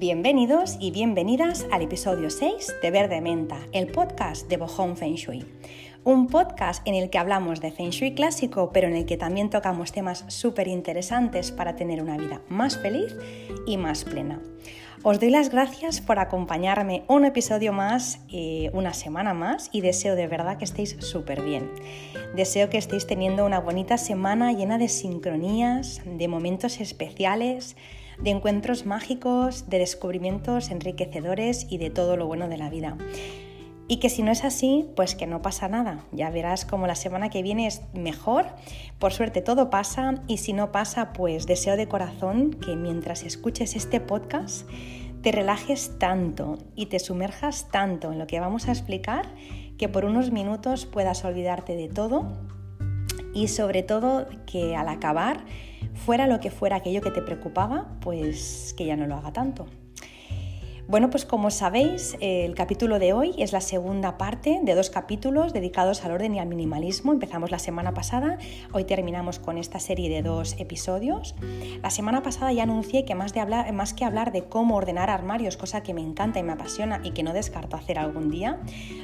Bienvenidos y bienvenidas al episodio 6 de Verde Menta, el podcast de Bohong Feng Shui. Un podcast en el que hablamos de Feng Shui clásico, pero en el que también tocamos temas súper interesantes para tener una vida más feliz y más plena. Os doy las gracias por acompañarme un episodio más, eh, una semana más, y deseo de verdad que estéis súper bien. Deseo que estéis teniendo una bonita semana llena de sincronías, de momentos especiales, de encuentros mágicos, de descubrimientos enriquecedores y de todo lo bueno de la vida. Y que si no es así, pues que no pasa nada. Ya verás como la semana que viene es mejor. Por suerte todo pasa y si no pasa, pues deseo de corazón que mientras escuches este podcast te relajes tanto y te sumerjas tanto en lo que vamos a explicar que por unos minutos puedas olvidarte de todo y sobre todo que al acabar fuera lo que fuera aquello que te preocupaba, pues que ya no lo haga tanto. Bueno, pues como sabéis, el capítulo de hoy es la segunda parte de dos capítulos dedicados al orden y al minimalismo. Empezamos la semana pasada, hoy terminamos con esta serie de dos episodios. La semana pasada ya anuncié que más, de hablar, más que hablar de cómo ordenar armarios, cosa que me encanta y me apasiona y que no descarto hacer algún día,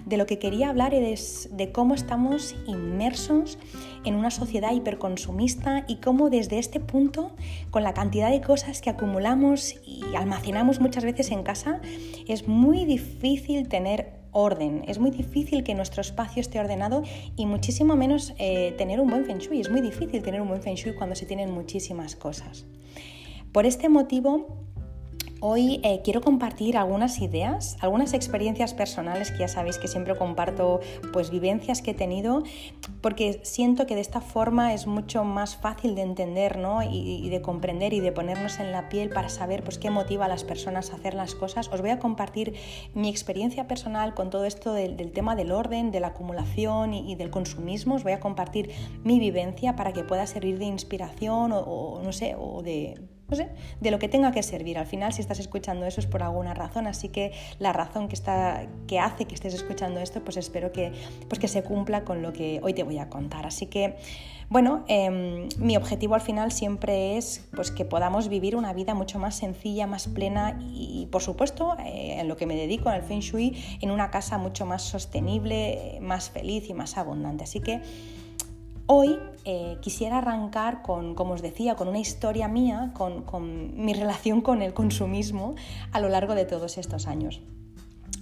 de lo que quería hablar es de cómo estamos inmersos en una sociedad hiperconsumista y cómo desde este punto, con la cantidad de cosas que acumulamos y almacenamos muchas veces en casa, es muy difícil tener orden, es muy difícil que nuestro espacio esté ordenado y muchísimo menos eh, tener un buen feng shui. Es muy difícil tener un buen feng shui cuando se tienen muchísimas cosas. Por este motivo, Hoy eh, quiero compartir algunas ideas, algunas experiencias personales que ya sabéis que siempre comparto, pues vivencias que he tenido, porque siento que de esta forma es mucho más fácil de entender ¿no? y, de comprender y de ponernos en la piel para saber pues, qué motiva a las personas a hacer las cosas. Os voy a compartir mi experiencia personal con todo esto del, tema del orden, de la acumulación y, del consumismo. Os voy a compartir mi vivencia para que pueda servir de inspiración o no sé, o de de lo que tenga que servir. Al final, si estás escuchando eso es por alguna razón, así que la razón que, está, que hace que estés escuchando esto, pues espero que, pues que se cumpla con lo que hoy te voy a contar. Así que, bueno, em, mi objetivo al final siempre es pues, que podamos vivir una vida mucho más sencilla, más plena y, por supuesto, eh, en lo que me dedico, en el Feng Shui, en una casa mucho más sostenible, más feliz y más abundante. Así que Hoy eh, quisiera arrancar con, como os decía, con una historia mía, con, mi relación con el consumismo a lo largo de todos estos años.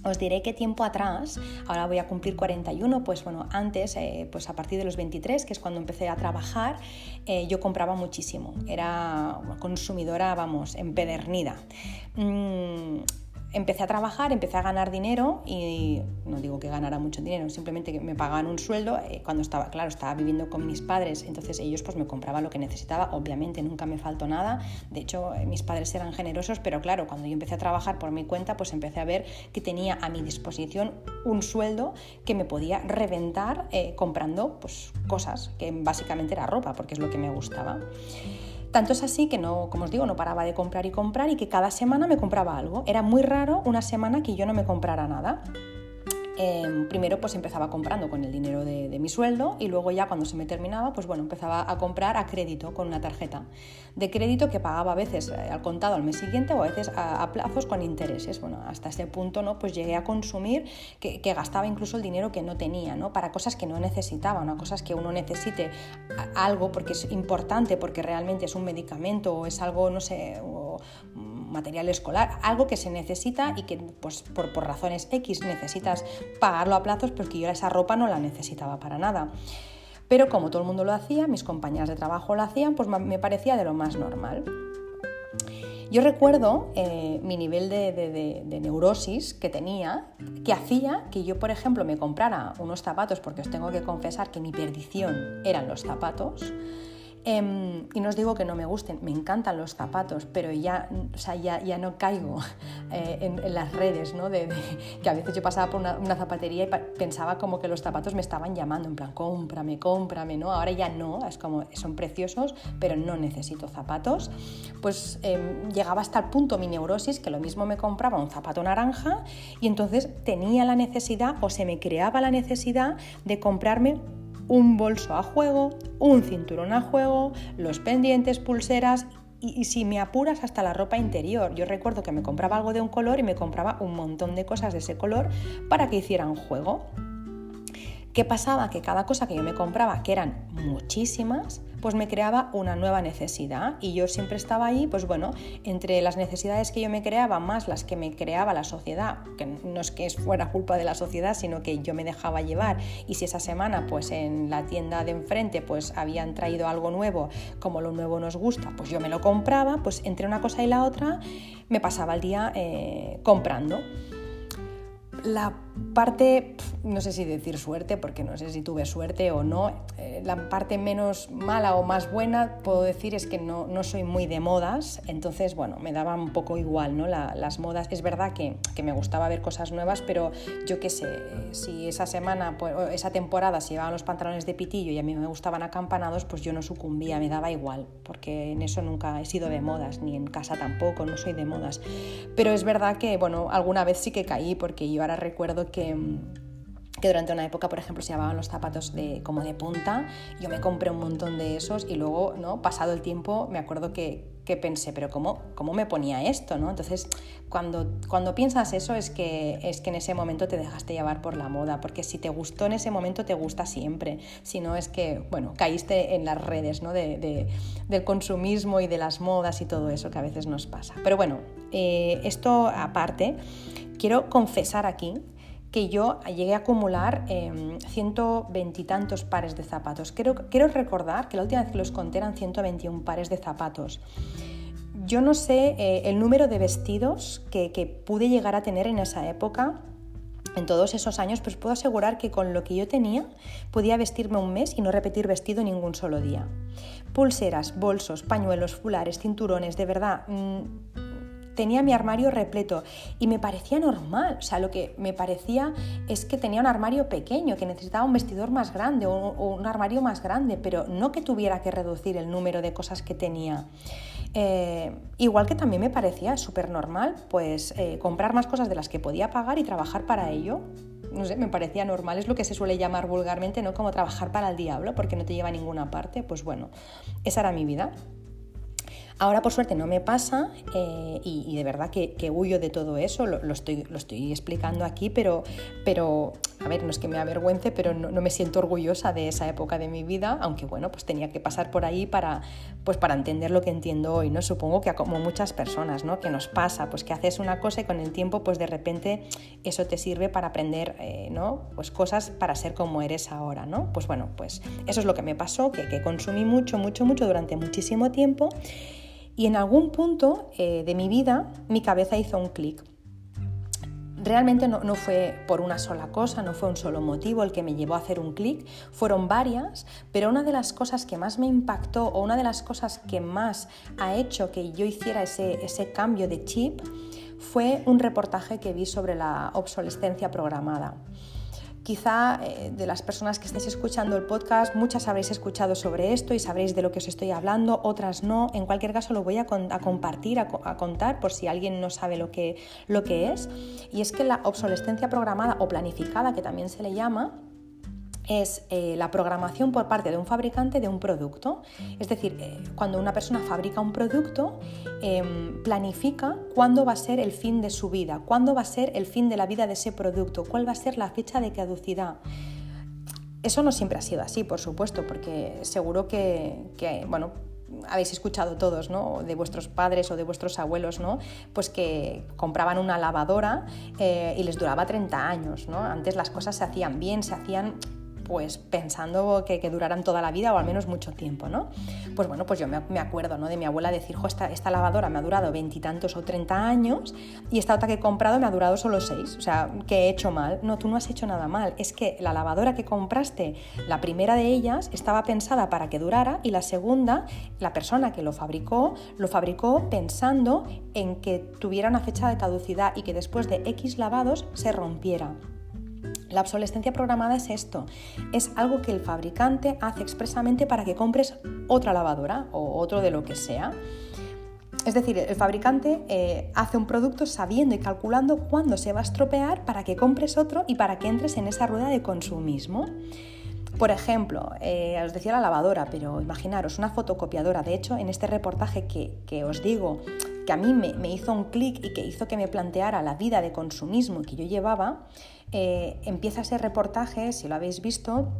Os diré que tiempo atrás, ahora voy a cumplir 41, pues bueno, antes, eh, pues a partir de los 23, que es cuando empecé a trabajar, eh, yo compraba muchísimo. Era consumidora, vamos, empedernida. Mm, empecé a trabajar, empecé a ganar dinero y no digo que ganara mucho dinero, simplemente que me pagaban un sueldo eh, cuando estaba, claro, estaba viviendo con mis padres, entonces ellos pues me compraban lo que necesitaba, obviamente nunca me faltó nada, de hecho eh, mis padres eran generosos, pero claro, cuando yo empecé a trabajar por mi cuenta, pues empecé a ver que tenía a mi disposición un sueldo que me podía reventar eh, comprando pues cosas, que básicamente era ropa, porque es lo que me gustaba. Tanto es así que no, como os digo, no paraba de comprar y comprar y que cada semana me compraba algo. Era muy raro una semana que yo no me comprara nada. Em, primero pues empezaba comprando con el dinero de, mi sueldo y luego ya cuando se me terminaba pues bueno empezaba a comprar a crédito con una tarjeta de crédito que pagaba a veces eh, al contado al mes siguiente o a veces a, plazos con intereses. Bueno hasta ese punto no pues llegué a consumir que, gastaba incluso el dinero que no tenía no para cosas que no necesitaba no cosas que uno necesite algo porque es importante porque realmente es un medicamento o es algo no sé material escolar, algo que se necesita y que pues, por, por razones X necesitas pagarlo a plazos, pero que yo esa ropa no la necesitaba para nada. Pero como todo el mundo lo hacía, mis compañeras de trabajo lo hacían, pues me parecía de lo más normal. Yo recuerdo eh, mi nivel de, de, neurosis que tenía, que hacía que yo, por ejemplo, me comprara unos zapatos, porque os tengo que confesar que mi perdición eran los zapatos. Em, y no os digo que no me gusten, me encantan los zapatos, pero ya, o sea, ya, ya no caigo eh, en, las redes, ¿no? De, que a veces yo pasaba por una, zapatería y pensaba como que los zapatos me estaban llamando, en plan, cómprame, cómprame, ¿no? Ahora ya no, es como, son preciosos, pero no necesito zapatos. Pues em, llegaba hasta el punto mi neurosis que lo mismo me compraba un zapato naranja y entonces tenía la necesidad o se me creaba la necesidad de comprarme un bolso a juego, un cinturón a juego, los pendientes, pulseras y, si me apuras hasta la ropa interior. Yo recuerdo que me compraba algo de un color y me compraba un montón de cosas de ese color para que hicieran juego. ¿Qué pasaba? Que cada cosa que yo me compraba, que eran muchísimas, pues me creaba una nueva necesidad. Y yo siempre estaba ahí, pues bueno, entre las necesidades que yo me creaba más las que me creaba la sociedad, que no es que fuera culpa de la sociedad, sino que yo me dejaba llevar. Y si esa semana pues en la tienda de enfrente pues habían traído algo nuevo, como lo nuevo nos gusta, pues yo me lo compraba, pues entre una cosa y la otra me pasaba el día eh, comprando. La parte, no sé si decir suerte, porque no sé si tuve suerte o no, eh, la parte menos mala o más buena, puedo decir, es que no, no soy muy de modas, entonces, bueno, me daba un poco igual, ¿no? las modas. Es verdad que, que, me gustaba ver cosas nuevas, pero yo qué sé, si esa semana, pues, esa temporada se llevaban los pantalones de pitillo y a mí me gustaban acampanados, pues yo no sucumbía, me daba igual, porque en eso nunca he sido de modas, ni en casa tampoco, no soy de modas. Pero es verdad que, bueno, alguna vez sí que caí, porque yo ahora recuerdo que que durante una época, por ejemplo, se llamaban los zapatos de, como de punta. Yo me compré un montón de esos y luego, ¿no? pasado el tiempo, me acuerdo que, que pensé, pero ¿cómo, ¿cómo me ponía esto? ¿no? Entonces, cuando, cuando piensas eso es que, es que en ese momento te dejaste llevar por la moda, porque si te gustó en ese momento, te gusta siempre. Si no, es que, bueno, caíste en las redes ¿no? de, del consumismo y de las modas y todo eso que a veces nos pasa. Pero bueno, eh, esto aparte, quiero confesar aquí que yo llegué a acumular eh, 120 y tantos pares de zapatos. Quiero, recordar que la última vez que los conté eran 121 pares de zapatos. Yo no sé eh, el número de vestidos que, que pude llegar a tener en esa época, en todos esos años, pues puedo asegurar que con lo que yo tenía podía vestirme un mes y no repetir vestido ningún solo día. Pulseras, bolsos, pañuelos, fulares, cinturones, de verdad, mm, tenía mi armario repleto y me parecía normal. O sea, lo que me parecía es que tenía un armario pequeño, que necesitaba un vestidor más grande o, un armario más grande, pero no que tuviera que reducir el número de cosas que tenía. Eh, igual que también me parecía súper normal, pues eh, comprar más cosas de las que podía pagar y trabajar para ello. No sé, me parecía normal, es lo que se suele llamar vulgarmente, ¿no? Como trabajar para el diablo, porque no te lleva a ninguna parte. Pues bueno, esa era mi vida. Ahora por suerte no me pasa eh, y, de verdad que, huyo de todo eso, lo, estoy, explicando aquí, pero, pero a ver, no es que me avergüence, pero no, me siento orgullosa de esa época de mi vida, aunque bueno, pues tenía que pasar por ahí para, pues para entender lo que entiendo hoy, ¿no? Supongo que como muchas personas, ¿no? Que nos pasa, pues que haces una cosa y con el tiempo, pues de repente eso te sirve para aprender, eh, ¿no? Pues cosas para ser como eres ahora, ¿no? Pues bueno, pues eso es lo que me pasó, que consumí mucho, mucho, mucho durante muchísimo tiempo y en algún punto eh, de mi vida mi cabeza hizo un clic. Realmente no, no, fue por una sola cosa, no fue un solo motivo el que me llevó a hacer un clic, fueron varias, pero una de las cosas que más me impactó o una de las cosas que más ha hecho que yo hiciera ese, ese cambio de chip fue un reportaje que vi sobre la obsolescencia programada. Quizá eh, de las personas que estéis escuchando el podcast, muchas habréis escuchado sobre esto y sabréis de lo que os estoy hablando, otras no. En cualquier caso lo voy a, compartir, a, contar por si alguien no sabe lo que, lo que es. Y es que la obsolescencia programada o planificada, que también se le llama, es eh, la programación por parte de un fabricante de un producto. Es decir, eh, cuando una persona fabrica un producto, em, planifica cuándo va a ser el fin de su vida, cuándo va a ser el fin de la vida de ese producto, cuál va a ser la fecha de caducidad. Eso no siempre ha sido así, por supuesto, porque seguro que, bueno, habéis escuchado todos, ¿no? De vuestros padres o de vuestros abuelos, ¿no? Pues que compraban una lavadora eh, y les duraba 30 años, ¿no? Antes las cosas se hacían bien, se hacían pues pensando que, que, duraran toda la vida o al menos mucho tiempo, ¿no? Pues bueno, pues yo me, acuerdo, ¿no? De mi abuela decir, jo, esta, esta lavadora me ha durado veintitantos o treinta años y esta otra que he comprado me ha durado solo seis, o sea, que he hecho mal. No, tú no has hecho nada mal, es que la lavadora que compraste, la primera de ellas estaba pensada para que durara y la segunda, la persona que lo fabricó, lo fabricó pensando en que tuviera una fecha de caducidad y que después de X lavados se rompiera. La obsolescencia programada es esto, es algo que el fabricante hace expresamente para que compres otra lavadora o otro de lo que sea. Es decir, el fabricante eh, hace un producto sabiendo y calculando cuándo se va a estropear para que compres otro y para que entres en esa rueda de consumismo. Por ejemplo, eh, os decía la lavadora, pero imaginaros, una fotocopiadora. De hecho, en este reportaje que, os digo, que a mí me, hizo un clic y que hizo que me planteara la vida de consumismo que yo llevaba, eh, empieza ese reportaje, si lo habéis visto,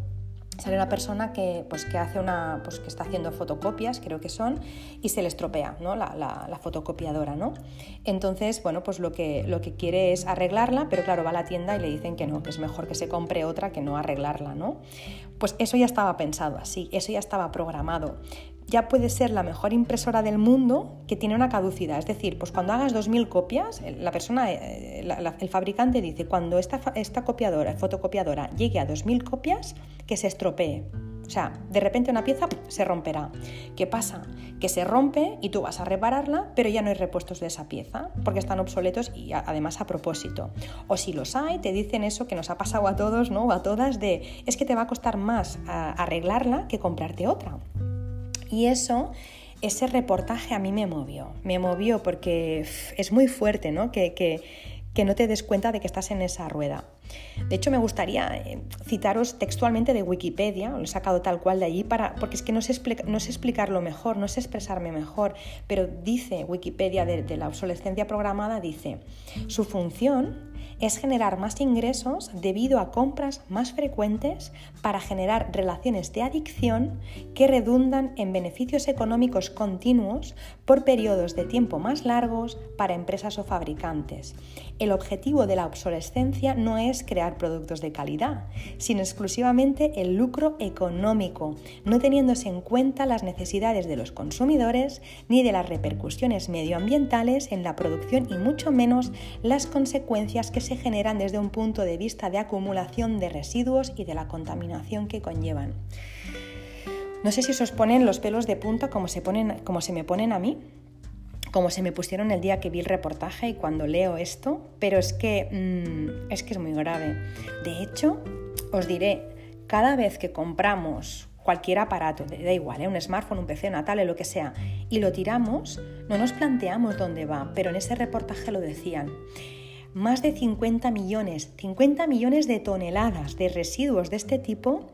sale una persona que, pues, que, hace una, pues, que está haciendo fotocopias, creo que son, y se le estropea ¿no? la, la, fotocopiadora. ¿no? Entonces, bueno, pues lo que, lo que quiere es arreglarla, pero claro, va a la tienda y le dicen que no, que es mejor que se compre otra que no arreglarla. ¿no? Pues eso ya estaba pensado así, eso ya estaba programado ya puede ser la mejor impresora del mundo que tiene una caducidad. Es decir, pues cuando hagas 2.000 copias, la persona, eh, el fabricante dice, cuando esta, esta copiadora, fotocopiadora, llegue a 2.000 copias, que se estropee. O sea, de repente una pieza se romperá. ¿Qué pasa? Que se rompe y tú vas a repararla, pero ya no hay repuestos de esa pieza, porque están obsoletos y además a propósito. O si los hay, te dicen eso que nos ha pasado a todos, ¿no? O a todas, de es que te va a costar más arreglarla que comprarte otra. Y eso, ese reportaje a mí me movió, me movió porque es muy fuerte, ¿no? Que, que, que no te des cuenta de que estás en esa rueda. De hecho, me gustaría eh, citaros textualmente de Wikipedia, lo he sacado tal cual de allí, para, porque es que no sé, no sé explicarlo mejor, no sé expresarme mejor, pero dice Wikipedia de la obsolescencia programada, dice, su función es generar más ingresos debido a compras más frecuentes para generar relaciones de adicción que redundan en beneficios económicos continuos por periodos de tiempo más largos para empresas o fabricantes. El objetivo de la obsolescencia no es crear productos de calidad, sino exclusivamente el lucro económico, no teniéndose en cuenta las necesidades de los consumidores ni de las repercusiones medioambientales en la producción y mucho menos las consecuencias que se generan desde un punto de vista de acumulación de residuos y de la contaminación que conllevan. No sé si se os ponen los pelos de punta como se, como se me ponen a mí, como se me pusieron el día que vi el reportaje y cuando leo esto, pero es que, mm, es, que es muy grave. De hecho, os diré, cada vez que compramos cualquier aparato, da igual, ¿eh? un smartphone, un PC, una tablet, lo que sea, y lo tiramos, no nos planteamos dónde va, pero en ese reportaje lo decían más de 50 millones, 50 millones de toneladas de residuos de este tipo,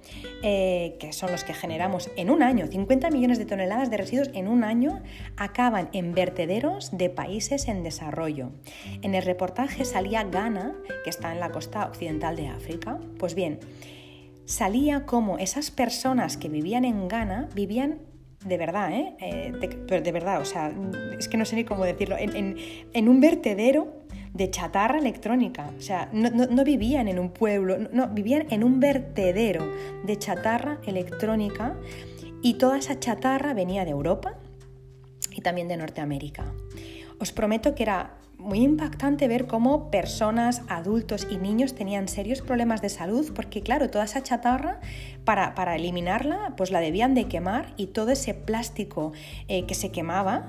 eh, que son los que generamos en un año, 50 millones de toneladas de residuos en un año acaban en vertederos de países en desarrollo. En el reportaje salía Ghana, que está en la costa occidental de África. Pues bien, salía como esas personas que vivían en Ghana vivían de verdad, ¿eh? eh de, verdad, o sea, es que no sé ni cómo decirlo, en un vertedero de chatarra electrónica. O sea, no, vivían en un pueblo, no, vivían en un vertedero de chatarra electrónica y toda esa chatarra venía de Europa y también de Norteamérica. Os prometo que era muy impactante ver cómo personas, adultos y niños tenían serios problemas de salud porque claro, toda esa chatarra para, para eliminarla pues la debían de quemar y todo ese plástico eh, que se quemaba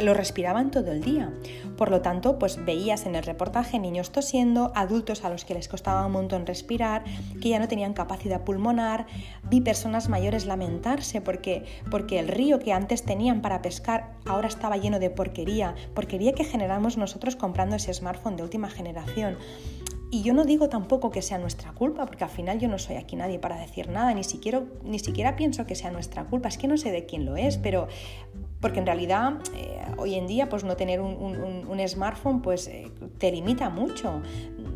lo respiraban todo el día. Por lo tanto, pues veías en el reportaje niños tosiendo, adultos a los que les costaba un montón respirar, que ya no tenían capacidad pulmonar, vi personas mayores lamentarse porque, porque el río que antes tenían para pescar ahora estaba lleno de porquería, porquería que generamos nosotros comprando ese smartphone de última generación. Y yo no digo tampoco que sea nuestra culpa, porque al final yo no soy aquí nadie para decir nada, ni siquiera, ni siquiera pienso que sea nuestra culpa, es que no sé de quién lo es, pero porque en realidad eh, hoy en día pues no tener un, smartphone pues eh, te limita mucho,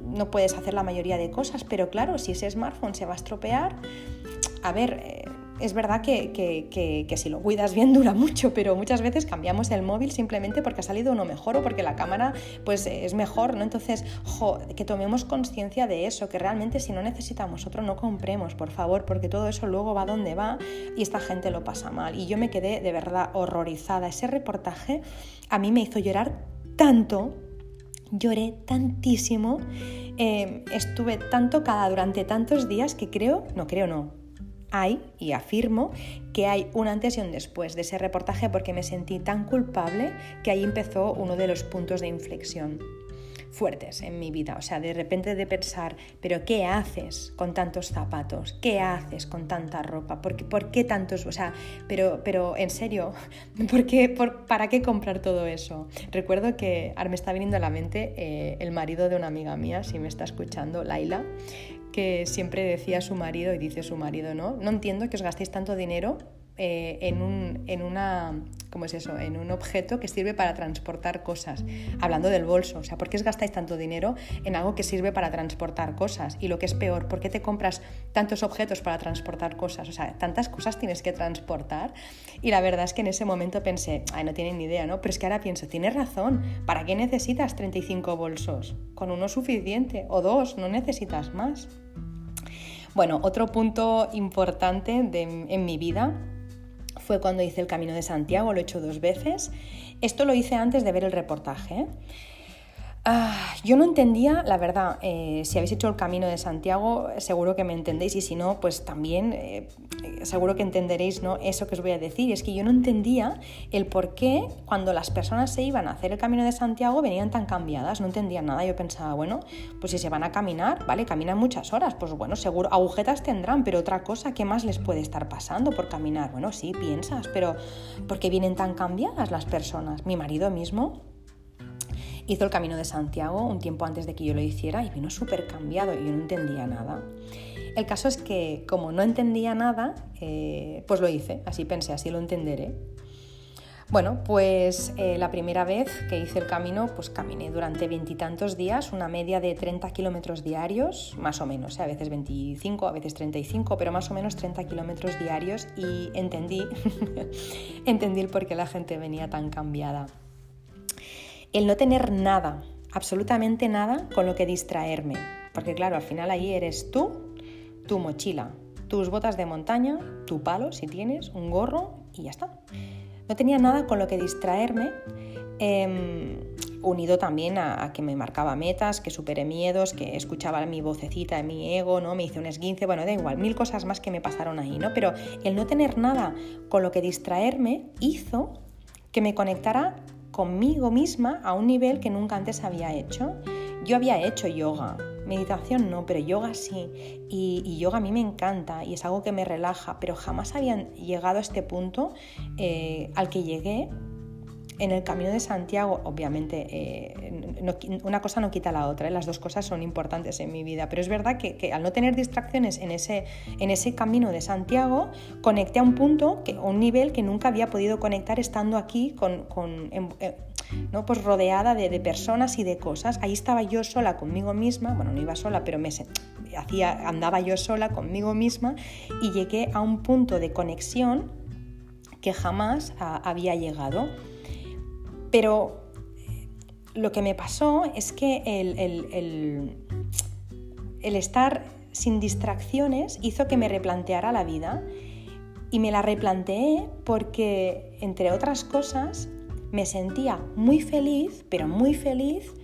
no puedes hacer la mayoría de cosas, pero claro, si ese smartphone se va a estropear, a ver... Es verdad que, si lo cuidas bien dura mucho, pero muchas veces cambiamos el móvil simplemente porque ha salido uno mejor o porque la cámara pues, es mejor, ¿no? Entonces, que tomemos conciencia de eso, que realmente si no necesitamos otro no compremos, por favor, porque todo eso luego va donde va y esta gente lo pasa mal. Y yo me quedé de verdad horrorizada. Ese reportaje a mí me hizo llorar tanto, lloré tantísimo, eh, estuve tan tocada durante tantos días que creo, no creo, no, hay, y afirmo, que hay un antes y un después de ese reportaje porque me sentí tan culpable que ahí empezó uno de los puntos de inflexión fuertes en mi vida. O sea, de repente de pensar, pero ¿qué haces con tantos zapatos? ¿Qué haces con tanta ropa? ¿Por qué, por qué tantos? O sea, pero, pero en serio, ¿por qué, por, ¿para qué comprar todo eso? Recuerdo que me está viniendo a la mente eh, el marido de una amiga mía, si me está escuchando, Laila, que siempre decía su marido y dice su marido, ¿no? No entiendo que os gastéis tanto dinero eh, en, un, en, una, ¿cómo es eso? en un objeto que sirve para transportar cosas. Hablando del bolso, o sea, ¿por qué os gastáis tanto dinero en algo que sirve para transportar cosas? Y lo que es peor, ¿por qué te compras tantos objetos para transportar cosas? O sea, tantas cosas tienes que transportar. Y la verdad es que en ese momento pensé, ay, no tienen ni idea, ¿no? Pero es que ahora pienso, tienes razón, ¿para qué necesitas 35 bolsos? Con uno suficiente, o dos, no necesitas más. Bueno, otro punto importante en mi vida fue cuando hice el Camino de Santiago, lo he hecho dos veces. Esto lo hice antes de ver el reportaje. Ah, yo no entendía, la verdad, eh, si habéis hecho el camino de Santiago, seguro que me entendéis y si no, pues también eh, seguro que entenderéis ¿no? eso que os voy a decir. es que yo no entendía el por qué cuando las personas se iban a hacer el camino de Santiago venían tan cambiadas, no entendía nada. Yo pensaba, bueno, pues si se van a caminar, vale, caminan muchas horas, pues bueno, seguro, agujetas tendrán, pero otra cosa, ¿qué más les puede estar pasando por caminar? Bueno, sí, piensas, pero ¿por qué vienen tan cambiadas las personas? Mi marido mismo hizo el Camino de Santiago un tiempo antes de que yo lo hiciera y vino súper cambiado y yo no entendía nada. El caso es que como no entendía nada, eh, pues lo hice, así pensé, así lo entenderé. Bueno, pues eh, la primera vez que hice el camino, pues caminé durante veintitantos días, una media de 30 kilómetros diarios, más o menos, ¿eh? a veces 25, a veces 35, pero más o menos 30 kilómetros diarios y entendí, entendí el por qué la gente venía tan cambiada el no tener nada, absolutamente nada con lo que distraerme. Porque claro, al final ahí eres tú, tu mochila, tus botas de montaña, tu palo si tienes, un gorro y ya está. No tenía nada con lo que distraerme, em, unido también a, que me marcaba metas, que superé miedos, que escuchaba mi vocecita, mi ego, ¿no? Me hice un esguince, bueno, da igual, mil cosas más que me pasaron ahí, ¿no? Pero el no tener nada con lo que distraerme hizo que me conectara conmigo misma a un nivel que nunca antes había hecho. Yo había hecho yoga, meditación no, pero yoga sí. Y, yoga a mí me encanta y es algo que me relaja, pero jamás habían llegado a este punto eh, al que llegué en el camino de Santiago, obviamente, eh, una cosa no quita la otra, ¿eh? las dos cosas son importantes en mi vida, pero es verdad que, al no tener distracciones en ese, en ese camino de Santiago, conecté a un punto, que, un nivel que nunca había podido conectar estando aquí con, eh, ¿no? pues rodeada de, personas y de cosas. Ahí estaba yo sola conmigo misma, bueno, no iba sola, pero me hacía, andaba yo sola conmigo misma y llegué a un punto de conexión que jamás había llegado. Pero eh, lo que me pasó es que el, estar sin distracciones hizo que me replanteara la vida y me la replanteé porque, entre otras cosas, me sentía muy feliz, pero muy feliz,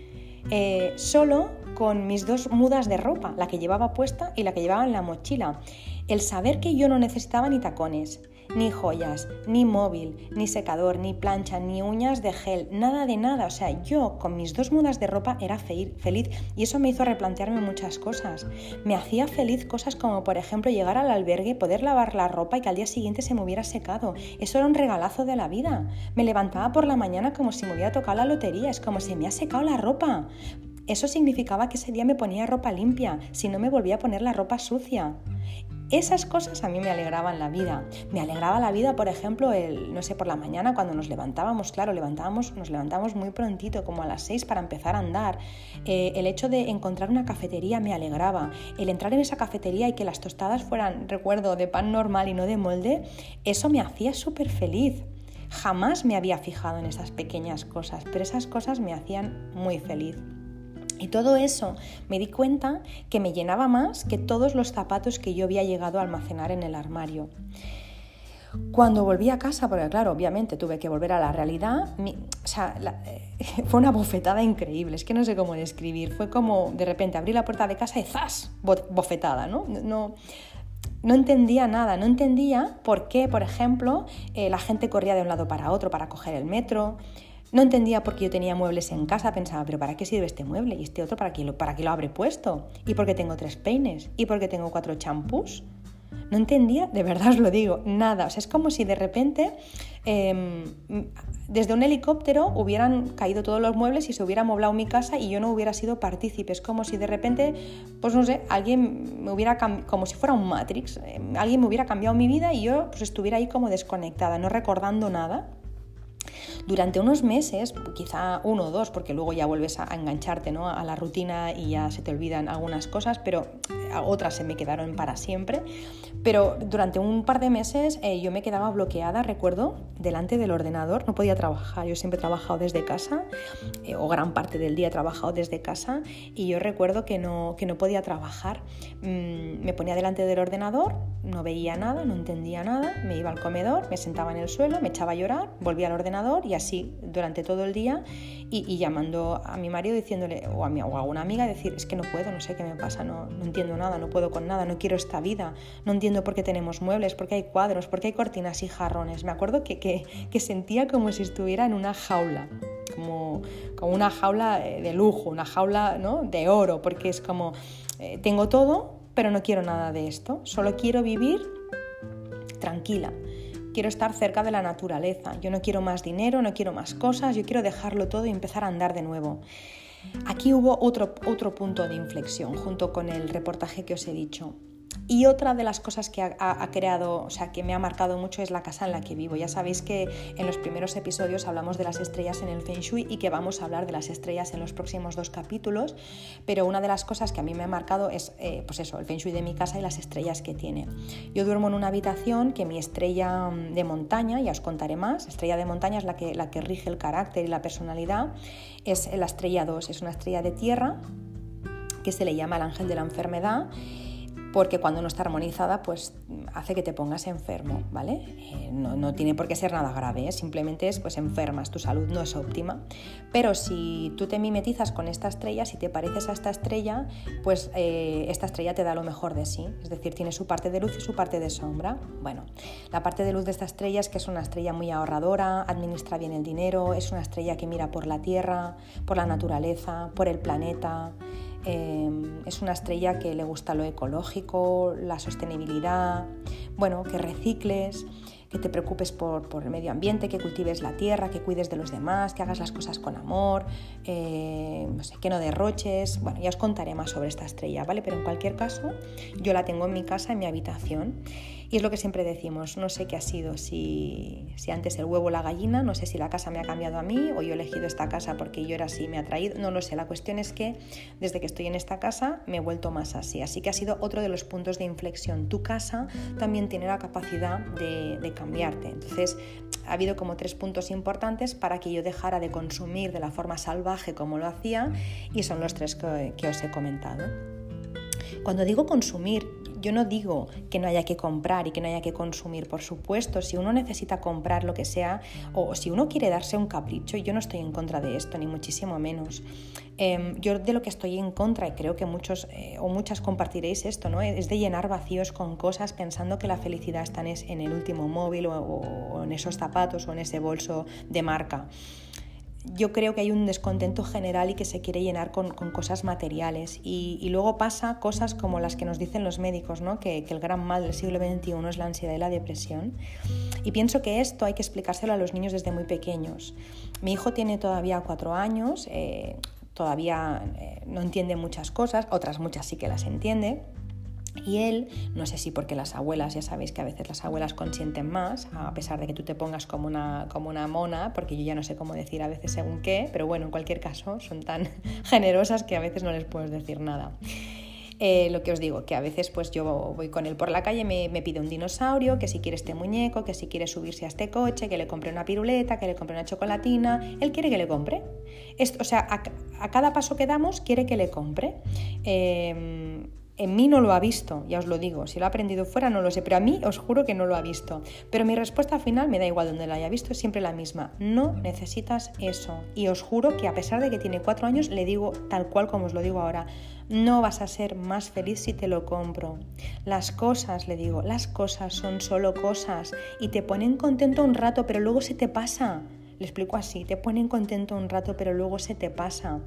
eh, solo con mis dos mudas de ropa, la que llevaba puesta y la que llevaba en la mochila. El saber que yo no necesitaba ni tacones, ni joyas, ni móvil, ni secador, ni plancha, ni uñas de gel, nada de nada. O sea, yo con mis dos mudas de ropa era feliz y eso me hizo replantearme muchas cosas. Me hacía feliz cosas como, por ejemplo, llegar al albergue, poder lavar la ropa y que al día siguiente se me hubiera secado. Eso era un regalazo de la vida. Me levantaba por la mañana como si me hubiera tocado la lotería, es como si me ha secado la ropa. Eso significaba que ese día me ponía ropa limpia, si no me volvía a poner la ropa sucia. Esas cosas a mí me alegraban la vida. Me alegraba la vida, por ejemplo, el, no sé, por la mañana cuando nos levantábamos, claro, levantábamos, nos levantábamos muy prontito, como a las 6 para empezar a andar. Eh, el hecho de encontrar una cafetería me alegraba. El entrar en esa cafetería y que las tostadas fueran, recuerdo, de pan normal y no de molde, eso me hacía súper feliz. Jamás me había fijado en esas pequeñas cosas, pero esas cosas me hacían muy feliz. Y todo eso me di cuenta que me llenaba más que todos los zapatos que yo había llegado a almacenar en el armario. Cuando volví a casa, porque claro, obviamente tuve que volver a la realidad, sea, fue una bofetada increíble, es que no sé cómo describir, fue como de repente abrí la puerta de casa y ¡zas! bofetada, ¿no? no no entendía nada, no entendía por qué, por ejemplo, eh, la gente corría de un lado para otro para coger el metro, no entendía por qué yo tenía muebles en casa, pensaba, pero ¿para qué sirve este mueble? ¿Y este otro para qué lo, para qué lo habré puesto? ¿Y por qué tengo tres peines? ¿Y por qué tengo cuatro champús? No entendía, de verdad os lo digo, nada. O sea, es como si de repente Em, desde un helicóptero hubieran caído todos los muebles y se hubiera moblado mi casa y yo no hubiera sido partícipe. Es como si de repente, pues no sé, alguien me hubiera como si fuera un Matrix, em, alguien me hubiera cambiado mi vida y yo pues estuviera ahí como desconectada, no recordando nada. Durante unos meses, quizá uno o dos, porque luego ya vuelves a engancharte ¿no? a la rutina y ya se te olvidan algunas cosas, pero eh, otras se me quedaron para siempre. Pero durante un par de meses eh, yo me quedaba bloqueada, recuerdo, delante del ordenador, no podía trabajar, yo siempre he trabajado desde casa, eh, o gran parte del día he trabajado desde casa, y yo recuerdo que no, que no podía trabajar. Mm, me ponía delante del ordenador, no veía nada, no entendía nada, me iba al comedor, me sentaba en el suelo, me echaba a llorar, volvía al ordenador y así durante todo el día y, llamando a mi marido diciéndole o a, mi, o a una amiga decir es que no puedo, no sé qué me pasa, no, no entiendo nada, no puedo con nada, no quiero esta vida, no entiendo por qué tenemos muebles, por qué hay cuadros, por qué hay cortinas y jarrones. Me acuerdo que, que, que sentía como si estuviera en una jaula. Como, como, una jaula eh, de lujo, una jaula ¿no? de oro, porque es como, eh, tengo todo, pero no quiero nada de esto, solo quiero vivir tranquila, quiero estar cerca de la naturaleza, yo no quiero más dinero, no quiero más cosas, yo quiero dejarlo todo y empezar a andar de nuevo. Aquí hubo otro, otro punto de inflexión junto con el reportaje que os he dicho. Y otra de las cosas que ha, creado, o sea, que me ha marcado mucho es la casa en la que vivo. Ya sabéis que en los primeros episodios hablamos de las estrellas en el Feng Shui y que vamos a hablar de las estrellas en los próximos dos capítulos, pero una de las cosas que a mí me ha marcado es, eh, pues eso, el Feng Shui de mi casa y las estrellas que tiene. Yo duermo en una habitación que mi estrella mm, de montaña, ya os contaré más, estrella de montaña es la que, la que rige el carácter y la personalidad, es la estrella 2, es una estrella de tierra que se le llama el ángel de la enfermedad porque cuando no está armonizada pues hace que te pongas enfermo, ¿vale? Eh, no, tiene por qué ser nada grave, ¿eh? simplemente es pues enfermas, tu salud no es óptima. Pero si tú te mimetizas con esta estrella, si te pareces a esta estrella, pues eh, esta estrella te da lo mejor de sí, es decir, tiene su parte de luz y su parte de sombra. Bueno, la parte de luz de esta estrella es que es una estrella muy ahorradora, administra bien el dinero, es una estrella que mira por la tierra, por la naturaleza, por el planeta, Em, es una estrella que le gusta lo ecológico, la sostenibilidad, bueno, que recicles, que te preocupes por, el medio ambiente, que cultives la tierra, que cuides de los demás, que hagas las cosas con amor, eh, no sé, que no derroches. Bueno, ya os contaré más sobre esta estrella, ¿vale? Pero en cualquier caso, yo la tengo en mi casa, en mi habitación. Y es lo que siempre decimos, no sé qué ha sido, si, si antes el huevo o la gallina, no sé si la casa me ha cambiado a mí o yo he elegido esta casa porque yo era así, me ha traído, no lo sé, la cuestión es que desde que estoy en esta casa me he vuelto más así, así que ha sido otro de los puntos de inflexión. Tu casa también tiene la capacidad de, de entonces ha habido como tres puntos importantes para que yo dejara de consumir de la forma salvaje como lo hacía y son los tres que os he comentado. Cuando digo consumir, yo no digo que no haya que comprar y que no haya que consumir, por supuesto, si uno necesita comprar lo que sea o si uno quiere darse un capricho, yo no estoy en contra de esto, ni muchísimo menos. Em, yo de lo que estoy en contra, y creo que muchos eh, o muchas compartiréis esto, ¿no? es de llenar vacíos con cosas pensando que la felicidad está en el último móvil o en esos zapatos o en ese bolso de marca yo creo que hay un descontento general y que se quiere llenar con, cosas materiales. Y, luego pasa cosas como las que nos dicen los médicos, ¿no? que, el gran mal del siglo XXI es la ansiedad y la depresión. Y pienso que esto hay que explicárselo a los niños desde muy pequeños. Mi hijo tiene todavía cuatro años, eh, todavía eh, no entiende muchas cosas, otras muchas sí que las entiende y él, no sé si porque las abuelas, ya sabéis que a veces las abuelas consienten más, a pesar de que tú te pongas como una, como una mona, porque yo ya no sé cómo decir a veces según qué, pero bueno, en cualquier caso son tan generosas que a veces no les puedes decir nada. Eh, lo que os digo, que a veces pues yo voy con él por la calle, me, pide un dinosaurio, que si quiere este muñeco, que si quiere subirse a este coche, que le compre una piruleta, que le compre una chocolatina, él quiere que le compre. Esto, o sea, a, cada paso que damos quiere que le compre. Eh, en mí no lo ha visto, ya os lo digo, si lo ha aprendido fuera no lo sé, pero a mí os juro que no lo ha visto. Pero mi respuesta final me da igual donde lo haya visto, es siempre la misma. No necesitas eso. Y os juro que a pesar de que tiene cuatro años, le digo tal cual como os lo digo ahora, no vas a ser más feliz si te lo compro. Las cosas, le digo, las cosas son solo cosas y te ponen contento un rato, pero luego se te pasa. Le explico así, te ponen contento un rato, pero luego se te pasa.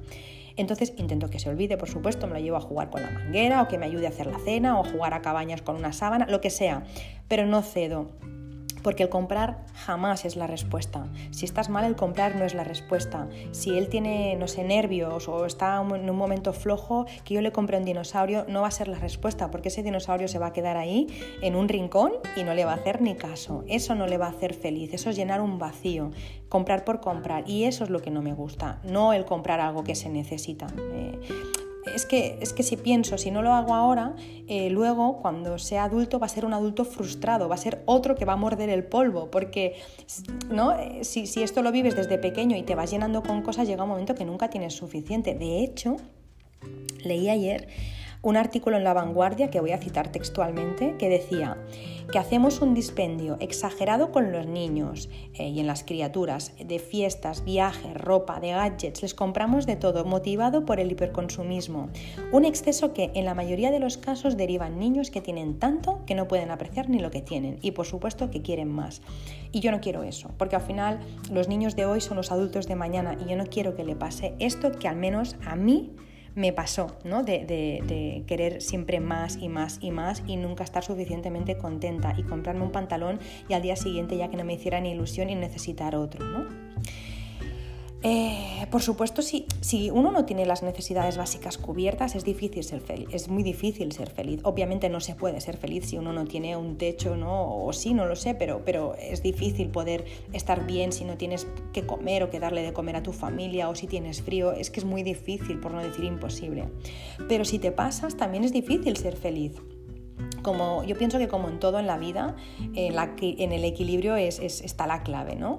Entonces intento que se olvide, por supuesto, me lo llevo a jugar con la manguera o que me ayude a hacer la cena o a jugar a cabañas con una sábana, lo que sea, pero no cedo. Porque el comprar jamás es la respuesta. Si estás mal, el comprar no es la respuesta. Si él tiene, no sé, nervios o está en un momento flojo, que yo le compre un dinosaurio, no va a ser la respuesta, porque ese dinosaurio se va a quedar ahí en un rincón y no le va a hacer ni caso. Eso no le va a hacer feliz, eso es llenar un vacío, comprar por comprar. Y eso es lo que no me gusta, no el comprar algo que se necesita. Eh, es que, es que si pienso, si no lo hago ahora, eh, luego cuando sea adulto va a ser un adulto frustrado, va a ser otro que va a morder el polvo, porque ¿no? Eh, si, si esto lo vives desde pequeño y te vas llenando con cosas, llega un momento que nunca tienes suficiente. De hecho, leí ayer un artículo en La Vanguardia, que voy a citar textualmente, que decía que hacemos un dispendio exagerado con los niños eh, y en las criaturas, de fiestas, viajes, ropa, de gadgets, les compramos de todo, motivado por el hiperconsumismo. Un exceso que en la mayoría de los casos derivan niños que tienen tanto que no pueden apreciar ni lo que tienen y por supuesto que quieren más. Y yo no quiero eso, porque al final los niños de hoy son los adultos de mañana y yo no quiero que le pase esto que al menos a mí me pasó, ¿no? De, querer siempre más y más y más y nunca estar suficientemente contenta y comprarme un pantalón y al día siguiente ya que no me hiciera ni ilusión y necesitar otro, ¿no? Eh, por supuesto, si, si, uno no tiene las necesidades básicas cubiertas, es difícil ser feliz. Es muy difícil ser feliz. Obviamente no se puede ser feliz si uno no tiene un techo, ¿no? O sí, no lo sé, pero, pero es difícil poder estar bien si no tienes que comer o que darle de comer a tu familia o si tienes frío. Es que es muy difícil, por no decir imposible. Pero si te pasas, también es difícil ser feliz. Como, yo pienso que como en todo en la vida, en, la, en el equilibrio es, está la clave, ¿no?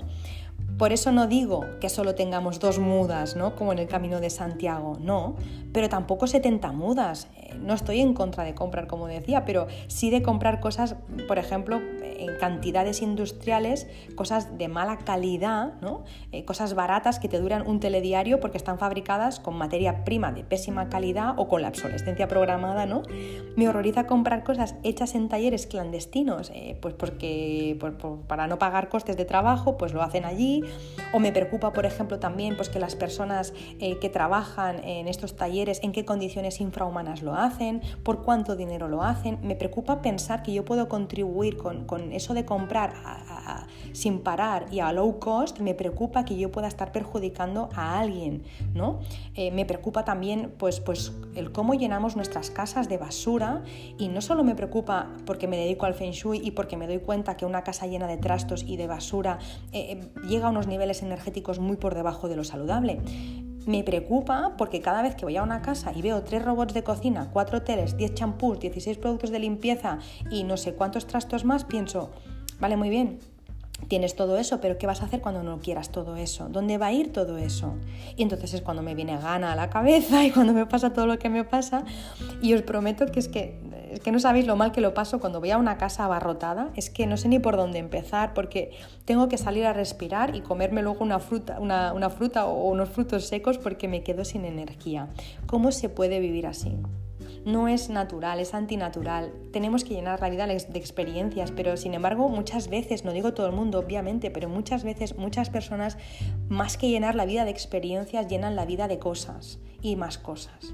Por eso no digo que solo tengamos dos mudas, ¿no? Como en el camino de Santiago, no, pero tampoco 70 mudas. Eh, no estoy en contra de comprar, como decía, pero sí de comprar cosas, por ejemplo, en cantidades industriales, cosas de mala calidad, ¿no? Eh, cosas baratas que te duran un telediario porque están fabricadas con materia prima de pésima calidad o con la obsolescencia programada, ¿no? Me horroriza comprar cosas hechas en talleres clandestinos, eh, pues porque para no pagar costes de trabajo, pues lo hacen allí o me preocupa, por ejemplo, también pues, que las personas eh, que trabajan en estos talleres, en qué condiciones infrahumanas lo hacen, por cuánto dinero lo hacen. Me preocupa pensar que yo puedo contribuir con, eso de comprar sin parar y a low cost. Me preocupa que yo pueda estar perjudicando a alguien. ¿no? Eh, me preocupa también pues, pues, el cómo llenamos nuestras casas de basura y no solo me preocupa porque me dedico al feng shui y porque me doy cuenta que una casa llena de trastos y de basura eh, llega a unos niveles energéticos muy por debajo de lo saludable. Me preocupa porque cada vez que voy a una casa y veo tres robots de cocina, cuatro teles, 10 champús, 16 productos de limpieza y no sé cuántos trastos más, pienso, vale, muy bien, tienes todo eso, pero ¿qué vas a hacer cuando no quieras todo eso? ¿Dónde va a ir todo eso? Y entonces es cuando me viene gana a la cabeza y cuando me pasa todo lo que me pasa. Y os prometo que es que es que no sabéis lo mal que lo paso cuando voy a una casa abarrotada, es que no sé ni por dónde empezar porque tengo que salir a respirar y comerme luego una fruta, una, fruta o unos frutos secos porque me quedo sin energía. ¿Cómo se puede vivir así? no es natural, es antinatural. Tenemos que llenar la vida de experiencias, pero sin embargo muchas veces, no digo todo el mundo obviamente, pero muchas veces muchas personas más que llenar la vida de experiencias llenan la vida de cosas y más cosas.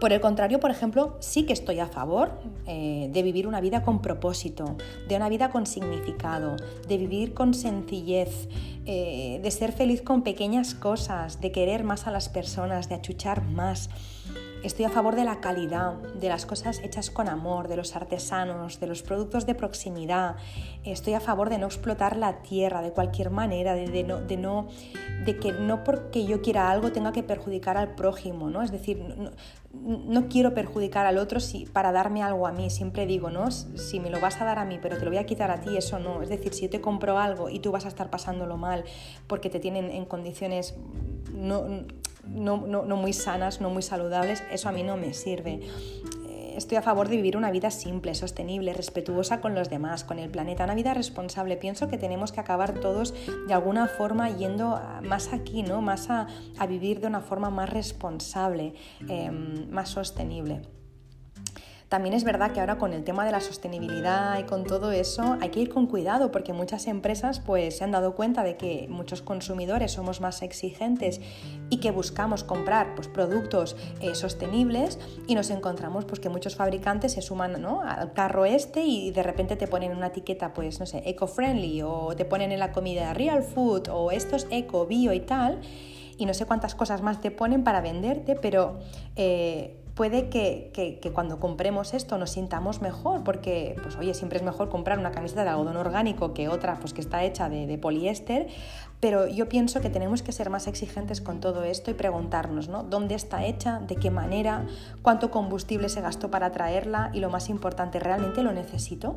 Por el contrario, por ejemplo, sí que estoy a favor eh, de vivir una vida con propósito, de una vida con significado, de vivir con sencillez, eh, de ser feliz con pequeñas cosas, de querer más a las personas, de achuchar más. Estoy a favor de la calidad, de las cosas hechas con amor, de los artesanos, de los productos de proximidad. Estoy a favor de no explotar la tierra de cualquier manera, de, no, de, no, que no porque yo quiera algo tenga que perjudicar al prójimo, ¿no? Es decir, no, quiero perjudicar al otro si, para darme algo a mí. Siempre digo, ¿no? Si me lo vas a dar a mí, pero te lo voy a quitar a ti, eso no. Es decir, si yo te compro algo y tú vas a estar pasándolo mal porque te tienen en condiciones no no, muy sanas, no muy saludables, eso a mí no me sirve eh, estoy a favor de vivir una vida simple, sostenible, respetuosa con los demás, con el planeta, una vida responsable. Pienso que tenemos que acabar todos de alguna forma yendo más aquí, ¿no? Más a, vivir de una forma más responsable, em, más sostenible. También es verdad que ahora con el tema de la sostenibilidad y con todo eso hay que ir con cuidado porque muchas empresas pues se han dado cuenta de que muchos consumidores somos más exigentes y que buscamos comprar pues, productos eh, sostenibles y nos encontramos pues, que muchos fabricantes se suman ¿no? al carro este y de repente te ponen una etiqueta pues no sé eco-friendly o te ponen en la comida real food o esto es eco, bio y tal y no sé cuántas cosas más te ponen para venderte, pero eh, puede que, cuando compremos esto nos sintamos mejor, porque, pues oye, siempre es mejor comprar una camiseta de algodón orgánico que otra pues, que está hecha de, de, poliéster, pero yo pienso que tenemos que ser más exigentes con todo esto y preguntarnos, ¿no? ¿Dónde está hecha? ¿De qué manera? ¿Cuánto combustible se gastó para traerla? Y lo más importante, ¿realmente lo necesito?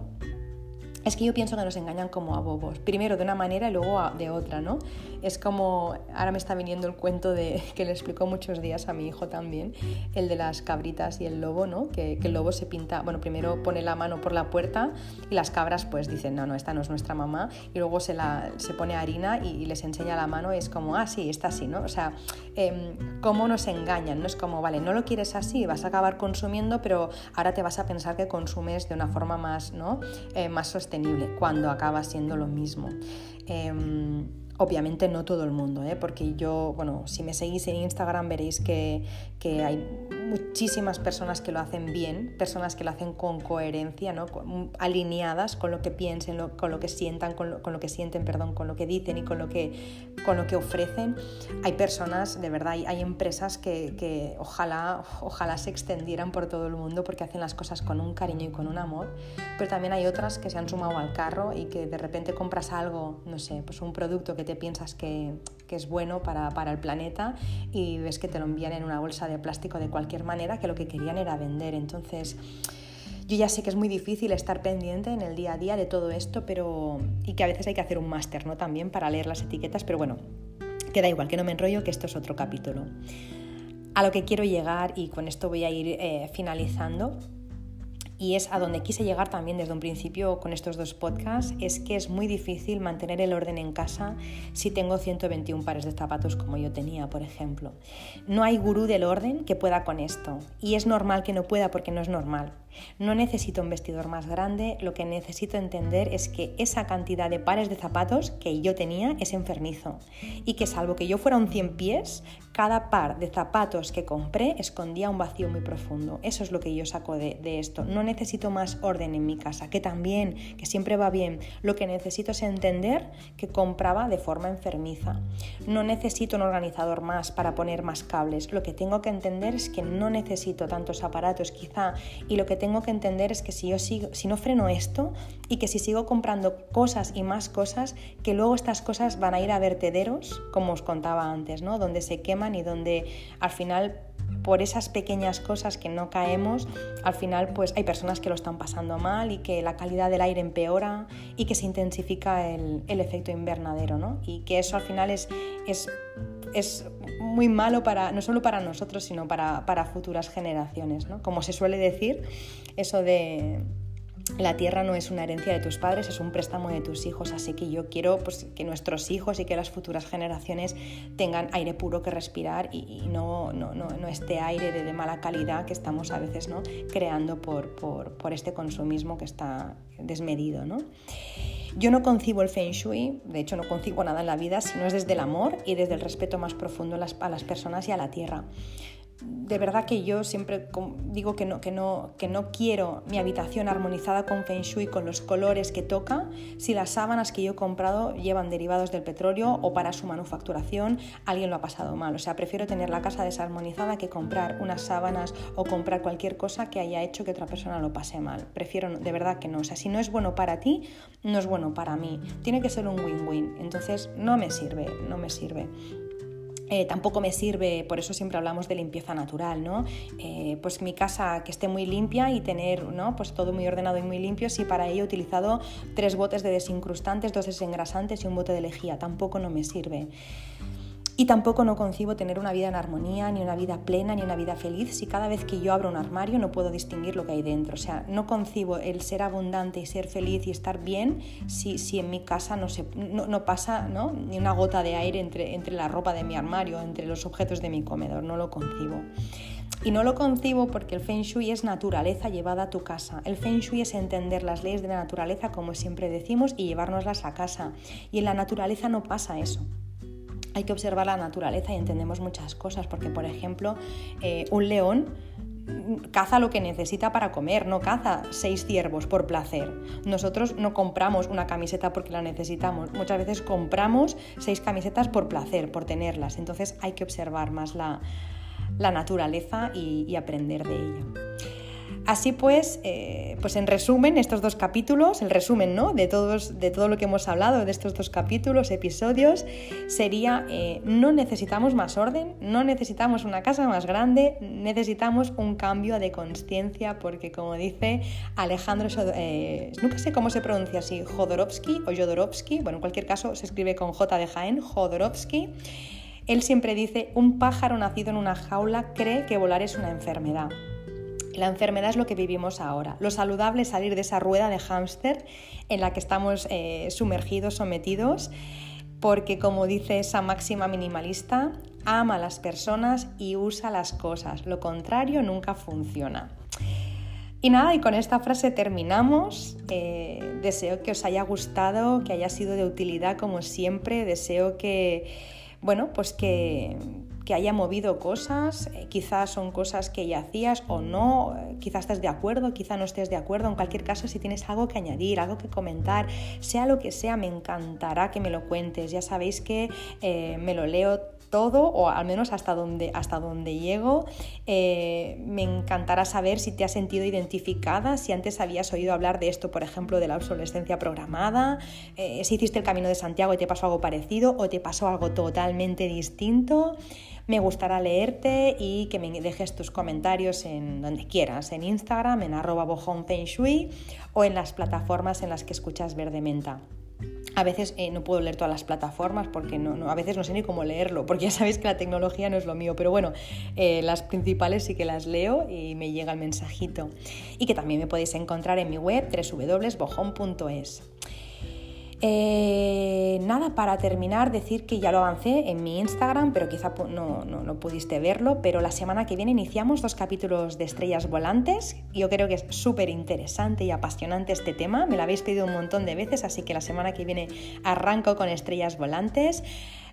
Es que yo pienso que nos engañan como a bobos, primero de una manera y luego de otra, ¿no? Es como, ahora me está viniendo el cuento de que le explicó muchos días a mi hijo también, el de las cabritas y el lobo, ¿no? Que, el lobo se pinta, bueno, primero pone la mano por la puerta y las cabras pues dicen, no, no, esta no es nuestra mamá, y luego se, la, se pone harina y, les enseña la mano y es como, ah, sí, está así, ¿no? O sea, em, cómo nos engañan, ¿no? Es como, vale, no lo quieres así, vas a acabar consumiendo, pero ahora te vas a pensar que consumes de una forma más, ¿no? Eh, más sostenible cuando acaba siendo lo mismo. Em, obviamente no todo el mundo, ¿eh? porque yo, bueno, si me seguís en Instagram veréis que, que hay muchísimas personas que lo hacen bien, personas que lo hacen con coherencia, ¿no? alineadas con lo que piensen, con lo que sientan, con lo, que sienten, perdón, con lo que dicen y con lo que, con lo que ofrecen. Hay personas, de verdad, hay, empresas que, ojalá, ojalá se extendieran por todo el mundo porque hacen las cosas con un cariño y con un amor, pero también hay otras que se han sumado al carro y que de repente compras algo, no sé, pues un producto que te piensas que, que es bueno para, para el planeta y ves que te lo envían en una bolsa de plástico de cualquier manera que lo que querían era vender. Entonces, yo ya sé que es muy difícil estar pendiente en el día a día de todo esto, pero y que a veces hay que hacer un máster, ¿no? También para leer las etiquetas, pero bueno, queda igual, que no me enrollo, que esto es otro capítulo. A lo que quiero llegar, y con esto voy a ir eh, finalizando, y es a donde quise llegar también desde un principio con estos dos podcasts, es que es muy difícil mantener el orden en casa si tengo 121 pares de zapatos como yo tenía, por ejemplo. No hay gurú del orden que pueda con esto y es normal que no pueda porque no es normal. No necesito un vestidor más grande, lo que necesito entender es que esa cantidad de pares de zapatos que yo tenía es enfermizo y que salvo que yo fuera un 100 pies, cada par de zapatos que compré escondía un vacío muy profundo. Eso es lo que yo saco de, de esto. No necesito más orden en mi casa, que también, que siempre va bien. Lo que necesito es entender que compraba de forma enfermiza. No necesito un organizador más para poner más cables. Lo que tengo que entender es que no necesito tantos aparatos quizá y lo que tengo que entender es que si yo sigo, si no freno esto y que si sigo comprando cosas y más cosas, que luego estas cosas van a ir a vertederos, como os contaba antes, ¿no? Donde se queman y donde al final por esas pequeñas cosas que no caemos, al final pues hay personas que lo están pasando mal y que la calidad del aire empeora y que se intensifica el, efecto invernadero, ¿no? Y que eso al final es, es muy malo para, no solo para nosotros, sino para, para futuras generaciones, ¿no? Como se suele decir, eso de la tierra no es una herencia de tus padres, es un préstamo de tus hijos, así que yo quiero pues, que nuestros hijos y que las futuras generaciones tengan aire puro que respirar y, no, no, no, no, este aire de, mala calidad que estamos a veces ¿no? creando por, por, por este consumismo que está desmedido. ¿no? Yo no concibo el feng shui, de hecho no concibo nada en la vida si no es desde el amor y desde el respeto más profundo a las, a las personas y a la tierra de verdad que yo siempre digo que no, que, no, que no quiero mi habitación armonizada con Feng Shui, con los colores que toca, si las sábanas que yo he comprado llevan derivados del petróleo o para su manufacturación alguien lo ha pasado mal. O sea, prefiero tener la casa desarmonizada que comprar unas sábanas o comprar cualquier cosa que haya hecho que otra persona lo pase mal. Prefiero, de verdad que no. O sea, si no es bueno para ti, no es bueno para mí. Tiene que ser un win-win. Entonces, no me sirve, no me sirve. Eh, tampoco me sirve, por eso siempre hablamos de limpieza natural, ¿no? Eh, pues mi casa que esté muy limpia y tener ¿no? pues todo muy ordenado y muy limpio, si para ello he utilizado tres botes de desincrustantes, dos desengrasantes y un bote de lejía, tampoco no me sirve. Y tampoco no concibo tener una vida en armonía, ni una vida plena, ni una vida feliz si cada vez que yo abro un armario no puedo distinguir lo que hay dentro. O sea, no concibo el ser abundante y ser feliz y estar bien si, si en mi casa no, se, no, pasa ¿no? ni una gota de aire entre, entre la ropa de mi armario, entre los objetos de mi comedor. No lo concibo. Y no lo concibo porque el Feng Shui es naturaleza llevada a tu casa. El Feng Shui es entender las leyes de la naturaleza, como siempre decimos, y llevárnoslas a casa. Y en la naturaleza no pasa eso hay que observar la naturaleza y entendemos muchas cosas, porque por ejemplo, eh, un león caza lo que necesita para comer, no caza seis ciervos por placer. Nosotros no compramos una camiseta porque la necesitamos, muchas veces compramos seis camisetas por placer, por tenerlas. Entonces hay que observar más la, naturaleza y aprender de ella. Así pues, eh, pues en resumen, estos dos capítulos, el resumen ¿no? de, todos, de todo lo que hemos hablado de estos dos capítulos, episodios, sería eh, no necesitamos más orden, no necesitamos una casa más grande, necesitamos un cambio de conciencia porque como dice Alejandro, eh, nunca sé cómo se pronuncia así, Jodorowsky o Jodorowsky, bueno, en cualquier caso se escribe con J de Jaén, Jodorowsky, él siempre dice, un pájaro nacido en una jaula cree que volar es una enfermedad. La enfermedad es lo que vivimos ahora. Lo saludable es salir de esa rueda de hámster en la que estamos eh, sumergidos, sometidos, porque como dice esa máxima minimalista, ama a las personas y usa las cosas. Lo contrario nunca funciona. Y nada, y con esta frase terminamos. Eh, deseo que os haya gustado, que haya sido de utilidad como siempre. Deseo que, bueno, pues que, que haya movido cosas, eh, quizás son cosas que ya hacías o no, eh, quizás estés de acuerdo, quizás no estés de acuerdo, en cualquier caso si tienes algo que añadir, algo que comentar, sea lo que sea, me encantará que me lo cuentes, ya sabéis que eh, me lo leo todo o al menos hasta donde, hasta donde llego. Me encantará saber si te has sentido identificada, si antes habías oído hablar de esto, por ejemplo, de la obsolescencia programada, si hiciste el camino de Santiago y te pasó algo parecido o te pasó algo totalmente distinto. Me gustará leerte y que me dejes tus comentarios en donde quieras, en Instagram, en arroba o en las plataformas en las que escuchas Verde Menta. A veces eh, no puedo leer todas las plataformas porque no, a veces no sé ni cómo leerlo, porque ya sabéis que la tecnología no es lo mío, pero bueno, eh, las principales sí que las leo y me llega el mensajito. Y que también me podéis encontrar en mi web www.bojón.es. Eh, nada, para terminar, decir que ya lo avancé en mi Instagram, pero quizá no, no, pudiste verlo, pero la semana que viene iniciamos dos capítulos de Estrellas Volantes. Yo creo que es súper interesante y apasionante este tema, me lo habéis pedido un montón de veces, así que la semana que viene arranco con Estrellas Volantes.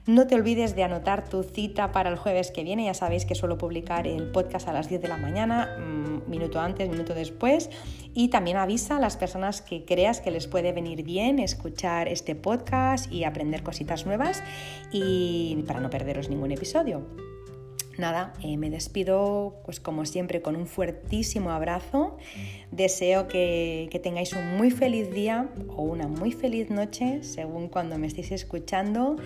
No te olvides de anotar tu cita para el jueves que viene. Ya sabéis que suelo publicar el podcast a las 10 de la mañana, mm, minuto antes, minuto después. Y también avisa a las personas que creas que les puede venir bien escuchar este podcast y aprender cositas nuevas y para no perderos ningún episodio. Nada, eh, me despido pues como siempre con un fuertísimo abrazo. Deseo que, que, tengáis un muy feliz día o una muy feliz noche según cuando me estéis escuchando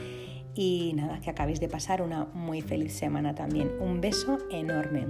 y nada, que acabéis de pasar una muy feliz semana también. Un beso enorme.